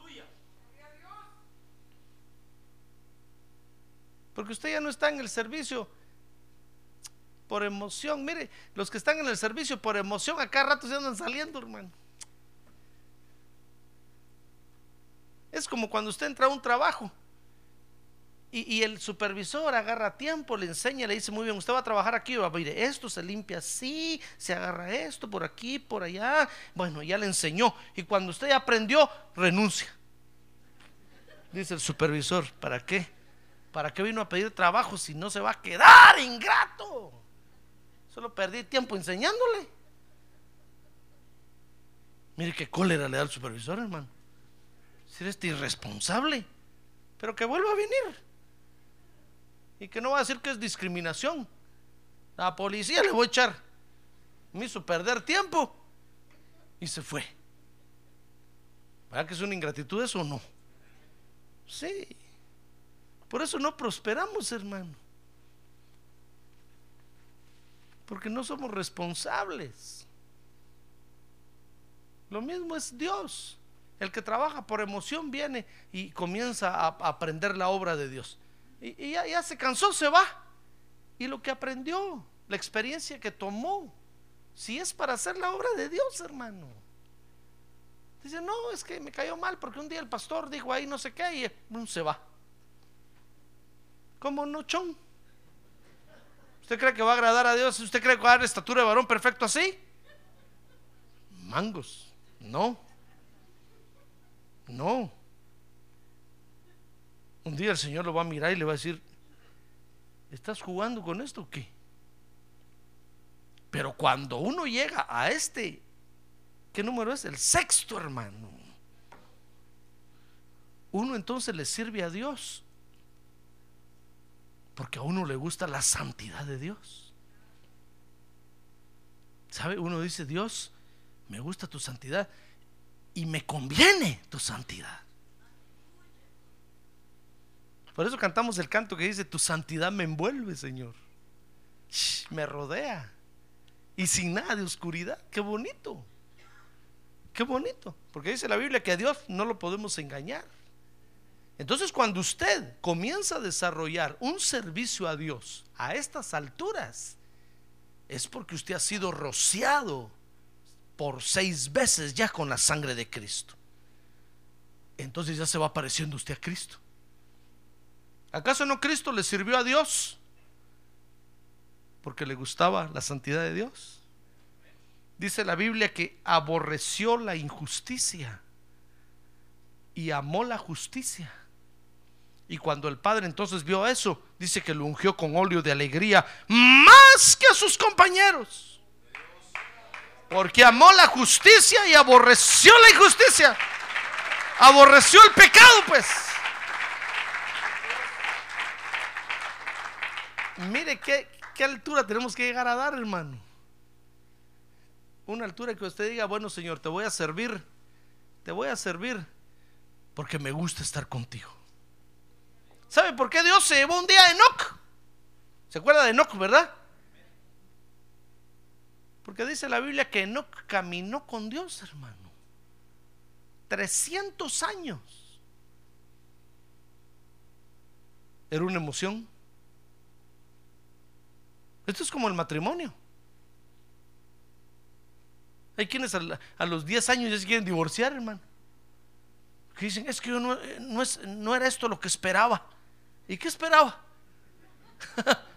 Porque usted ya no está en el servicio por emoción. Mire, los que están en el servicio por emoción, acá rato se andan saliendo, hermano. Es como cuando usted entra a un trabajo y, el supervisor agarra tiempo, le enseña, le dice, muy bien, usted va a trabajar aquí, va, mire, esto se limpia así, se agarra esto por aquí, por allá. Bueno, ya le enseñó. Y cuando usted ya aprendió, renuncia. Dice el supervisor, ¿para qué? ¿Para qué vino a pedir trabajo si no se va a quedar ingrato? Solo perdí tiempo enseñándole. Mire qué cólera le da al supervisor, hermano. Si eres irresponsable, pero que vuelva a venir. Y que no va a decir que es discriminación. La policía le voy a echar. Me hizo perder tiempo. Y se fue. ¿Verdad que es una ingratitud eso o no? Sí. Por eso no prosperamos, hermano. Porque no somos responsables. Lo mismo es Dios. El que trabaja por emoción viene y comienza a aprender la obra de Dios. Y, ya, se cansó, se va. Y lo que aprendió, la experiencia que tomó, si es para hacer la obra de Dios, hermano. Dice, no, es que me cayó mal porque un día el pastor dijo ahí no sé qué y boom, se va. ¿Cómo no, chon? ¿Usted cree que va a agradar a Dios? ¿Usted cree que va a dar estatura de varón perfecto así? Mangos, no. No. Día el Señor lo va a mirar y le va a decir, ¿estás jugando con esto o qué? Pero cuando uno llega a este, ¿qué número es? El sexto hermano. Uno entonces le sirve a Dios porque a uno le gusta la santidad de Dios. ¿Sabe? Uno dice, Dios, me gusta tu santidad y me conviene tu santidad. Por eso cantamos el canto que dice, tu santidad me envuelve, Señor. Me rodea. Y sin nada de oscuridad. Qué bonito. Qué bonito. Porque dice la Biblia que a Dios no lo podemos engañar. Entonces cuando usted comienza a desarrollar un servicio a Dios a estas alturas, es porque usted ha sido rociado por seis veces ya con la sangre de Cristo. Entonces ya se va pareciendo usted a Cristo. ¿Acaso no Cristo le sirvió a Dios? Porque le gustaba la santidad de Dios. Dice la Biblia que aborreció la injusticia y amó la justicia. Y cuando el Padre entonces vio eso, dice que lo ungió con óleo de alegría más que a sus compañeros. Porque amó la justicia y aborreció la injusticia. aborreció el pecado, pues. Mire qué, qué altura tenemos que llegar a dar, hermano. Una altura que usted diga, bueno Señor, te voy a servir, te voy a servir porque me gusta estar contigo. ¿Sabe por qué Dios se llevó un día a Enoch? ¿Se acuerda de Enoch, verdad? Porque dice la Biblia que Enoch caminó con Dios, hermano. 300 años. Era una emoción. Esto es como el matrimonio. Hay quienes a, los 10 años ya se quieren divorciar, hermano. Que dicen, es que yo no, no, es, no era esto lo que esperaba. ¿Y qué esperaba?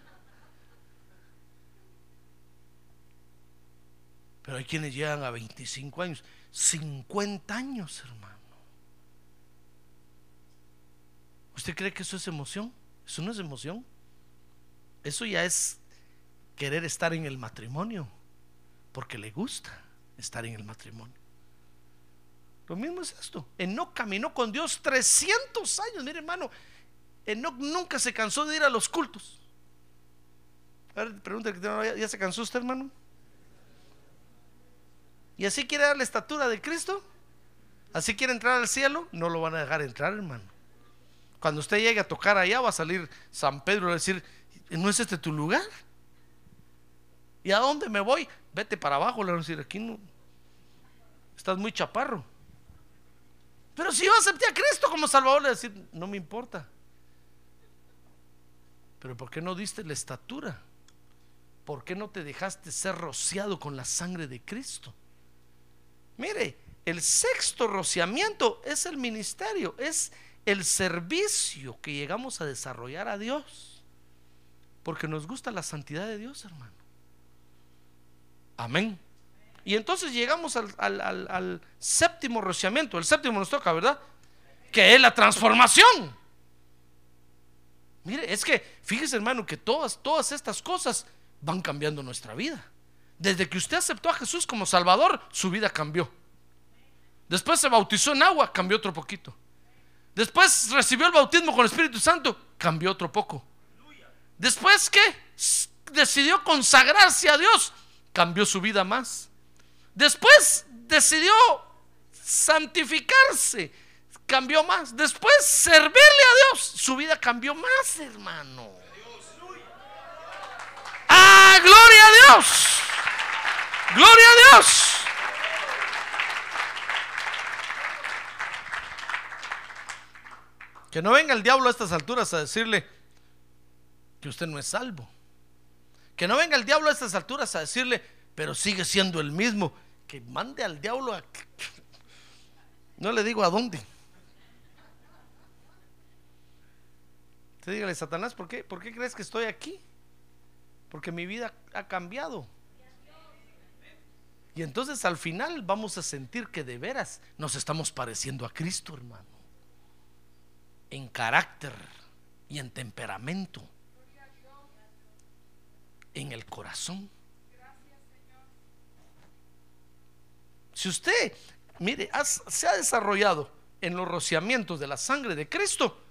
Pero hay quienes llegan a 25 años, 50 años, hermano. ¿Usted cree que eso es emoción? Eso no es emoción. Eso ya es querer estar en el matrimonio, porque le gusta estar en el matrimonio. Lo mismo es esto. Enoch caminó con Dios 300 años. Mire, hermano, Enoch nunca se cansó de ir a los cultos. A ver, ¿ya se cansó usted, hermano? ¿Y así quiere dar la estatura de Cristo? ¿Así quiere entrar al cielo? No lo van a dejar entrar, hermano. Cuando usted llegue a tocar allá, va a salir San Pedro a decir, ¿no es este tu lugar? ¿Y a dónde me voy? Vete para abajo, le van a decir, aquí no. Estás muy chaparro. Pero si yo acepté a Cristo como Salvador, le decir, no me importa. Pero ¿por qué no diste la estatura? ¿Por qué no te dejaste ser rociado con la sangre de Cristo? Mire, el sexto rociamiento es el ministerio, es el servicio que llegamos a desarrollar a Dios. Porque nos gusta la santidad de Dios, hermano. Amén. Y entonces llegamos al, séptimo rociamiento. El séptimo nos toca, ¿verdad? Que es la transformación. Mire, es que fíjese hermano que todas, todas estas cosas van cambiando nuestra vida. Desde que usted aceptó a Jesús como Salvador, su vida cambió. Después se bautizó en agua, cambió otro poquito. Después recibió el bautismo con el Espíritu Santo, cambió otro poco. Después que decidió consagrarse a Dios, cambió su vida más. Después decidió santificarse, cambió más. Después servirle a Dios, su vida cambió más, hermano. ¡Ah, gloria a Dios! ¡Gloria a Dios! Que no venga el diablo a estas alturas a decirle que usted no es salvo. Que no venga el diablo a estas alturas a decirle, pero sigue siendo el mismo. Que mande al diablo a... No le digo a dónde. Usted dígale, Satanás, ¿por qué, ¿por qué crees que estoy aquí? Porque mi vida ha cambiado. Y entonces al final vamos a sentir que de veras nos estamos pareciendo a Cristo, hermano. En carácter y en temperamento en el corazón. Si usted, mire, se ha desarrollado en los rociamientos de la sangre de Cristo,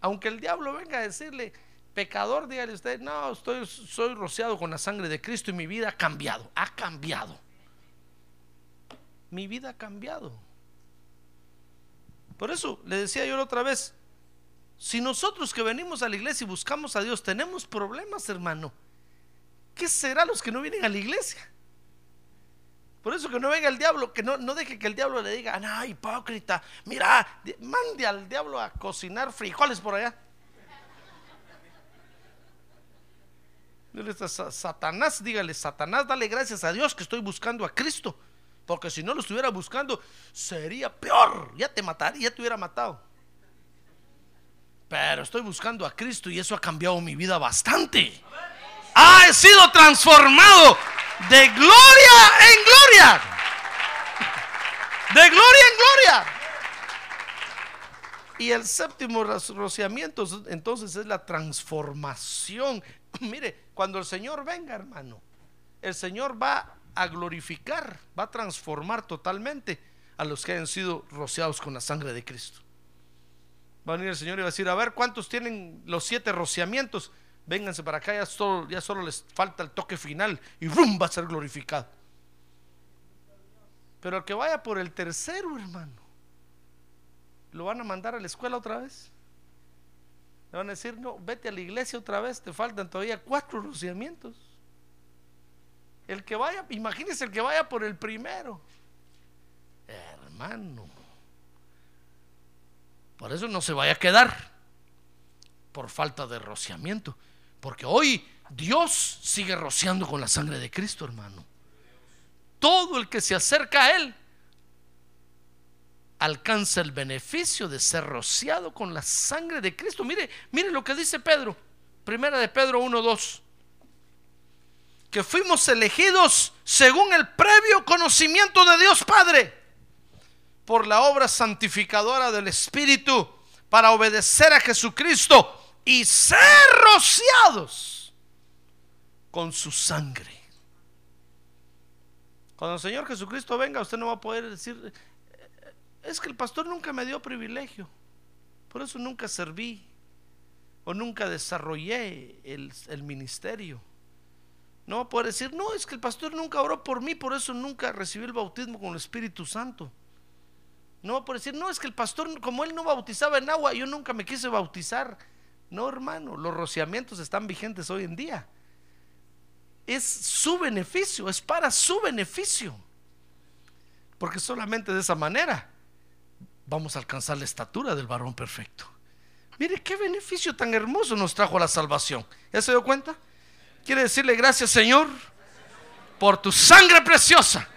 aunque el diablo venga a decirle, pecador, dígale usted, no, estoy, soy rociado con la sangre de Cristo y mi vida ha cambiado, ha cambiado. Mi vida ha cambiado. Por eso le decía yo la otra vez, si nosotros que venimos a la iglesia y buscamos a Dios tenemos problemas, hermano, ¿qué será los que no vienen a la iglesia? Por eso que no venga el diablo, que no, no deje que el diablo le diga, no, hipócrita, mira, mande al diablo a cocinar frijoles por allá. Satanás, dígale, Satanás, dale gracias a Dios que estoy buscando a Cristo. Porque si no lo estuviera buscando, sería peor. Ya te mataría, ya te hubiera matado pero estoy buscando a Cristo y eso ha cambiado mi vida bastante. Ha sido transformado de gloria en gloria. De gloria en gloria. Y el séptimo rociamiento entonces es la transformación. Mire, cuando el Señor venga, hermano, el Señor va a glorificar, va a transformar totalmente a los que hayan sido rociados con la sangre de Cristo. Va a venir el Señor y va a decir, a ver, ¿cuántos tienen los siete rociamientos? Vénganse para acá, ya solo, ya solo les falta el toque final y ¡rum! va a ser glorificado. Pero el que vaya por el tercero, hermano, lo van a mandar a la escuela otra vez. Le van a decir, no, vete a la iglesia otra vez, te faltan todavía cuatro rociamientos. El que vaya, imagínese el que vaya por el primero. Hermano, por eso no se vaya a quedar por falta de rociamiento. Porque hoy Dios sigue rociando con la sangre de Cristo, hermano. Todo el que se acerca a Él alcanza el beneficio de ser rociado con la sangre de Cristo. Mire, mire lo que dice Pedro. Primera de Pedro 1.2. Que fuimos elegidos según el previo conocimiento de Dios Padre por la obra santificadora del Espíritu para obedecer a Jesucristo y ser rociados con su sangre. Cuando el Señor Jesucristo venga, usted no va a poder decir, es que el pastor nunca me dio privilegio, por eso nunca serví o nunca desarrollé el, el ministerio. No va a poder decir, no, es que el pastor nunca oró por mí, por eso nunca recibí el bautismo con el Espíritu Santo. No poder decir, no, es que el pastor, como él no bautizaba en agua, yo nunca me quise bautizar. No, hermano, los rociamientos están vigentes hoy en día. Es su beneficio, es para su beneficio. Porque solamente de esa manera vamos a alcanzar la estatura del varón perfecto. Mire qué beneficio tan hermoso nos trajo la salvación. ¿Ya se dio cuenta? Quiere decirle gracias Señor por tu sangre preciosa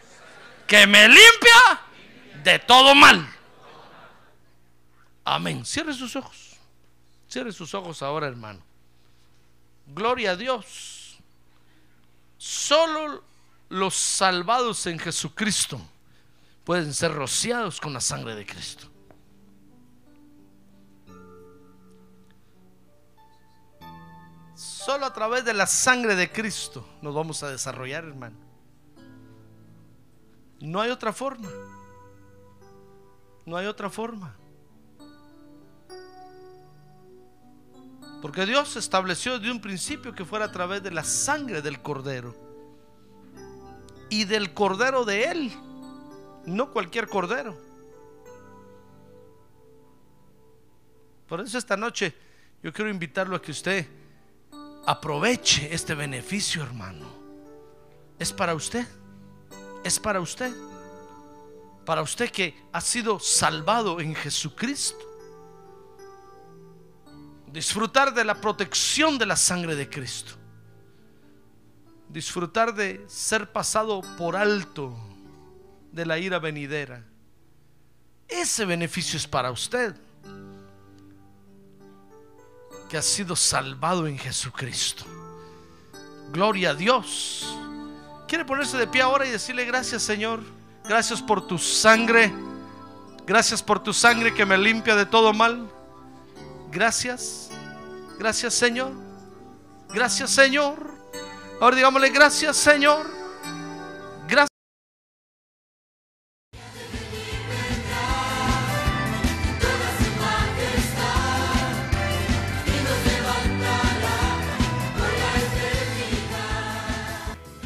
que me limpia de todo mal. Amén. Cierre sus ojos. Cierre sus ojos ahora, hermano. Gloria a Dios. Solo los salvados en Jesucristo pueden ser rociados con la sangre de Cristo. Solo a través de la sangre de Cristo nos vamos a desarrollar, hermano. No hay otra forma. No hay otra forma. Porque Dios estableció de un principio que fuera a través de la sangre del cordero. Y del cordero de Él. No cualquier cordero. Por eso esta noche yo quiero invitarlo a que usted aproveche este beneficio, hermano. Es para usted. Es para usted. Para usted que ha sido salvado en Jesucristo. Disfrutar de la protección de la sangre de Cristo. Disfrutar de ser pasado por alto de la ira venidera. Ese beneficio es para usted que ha sido salvado en Jesucristo. Gloria a Dios. ¿Quiere ponerse de pie ahora y decirle gracias Señor? Gracias por tu sangre. Gracias por tu sangre que me limpia de todo mal. Gracias. Gracias Señor. Gracias Señor. Ahora digámosle gracias Señor.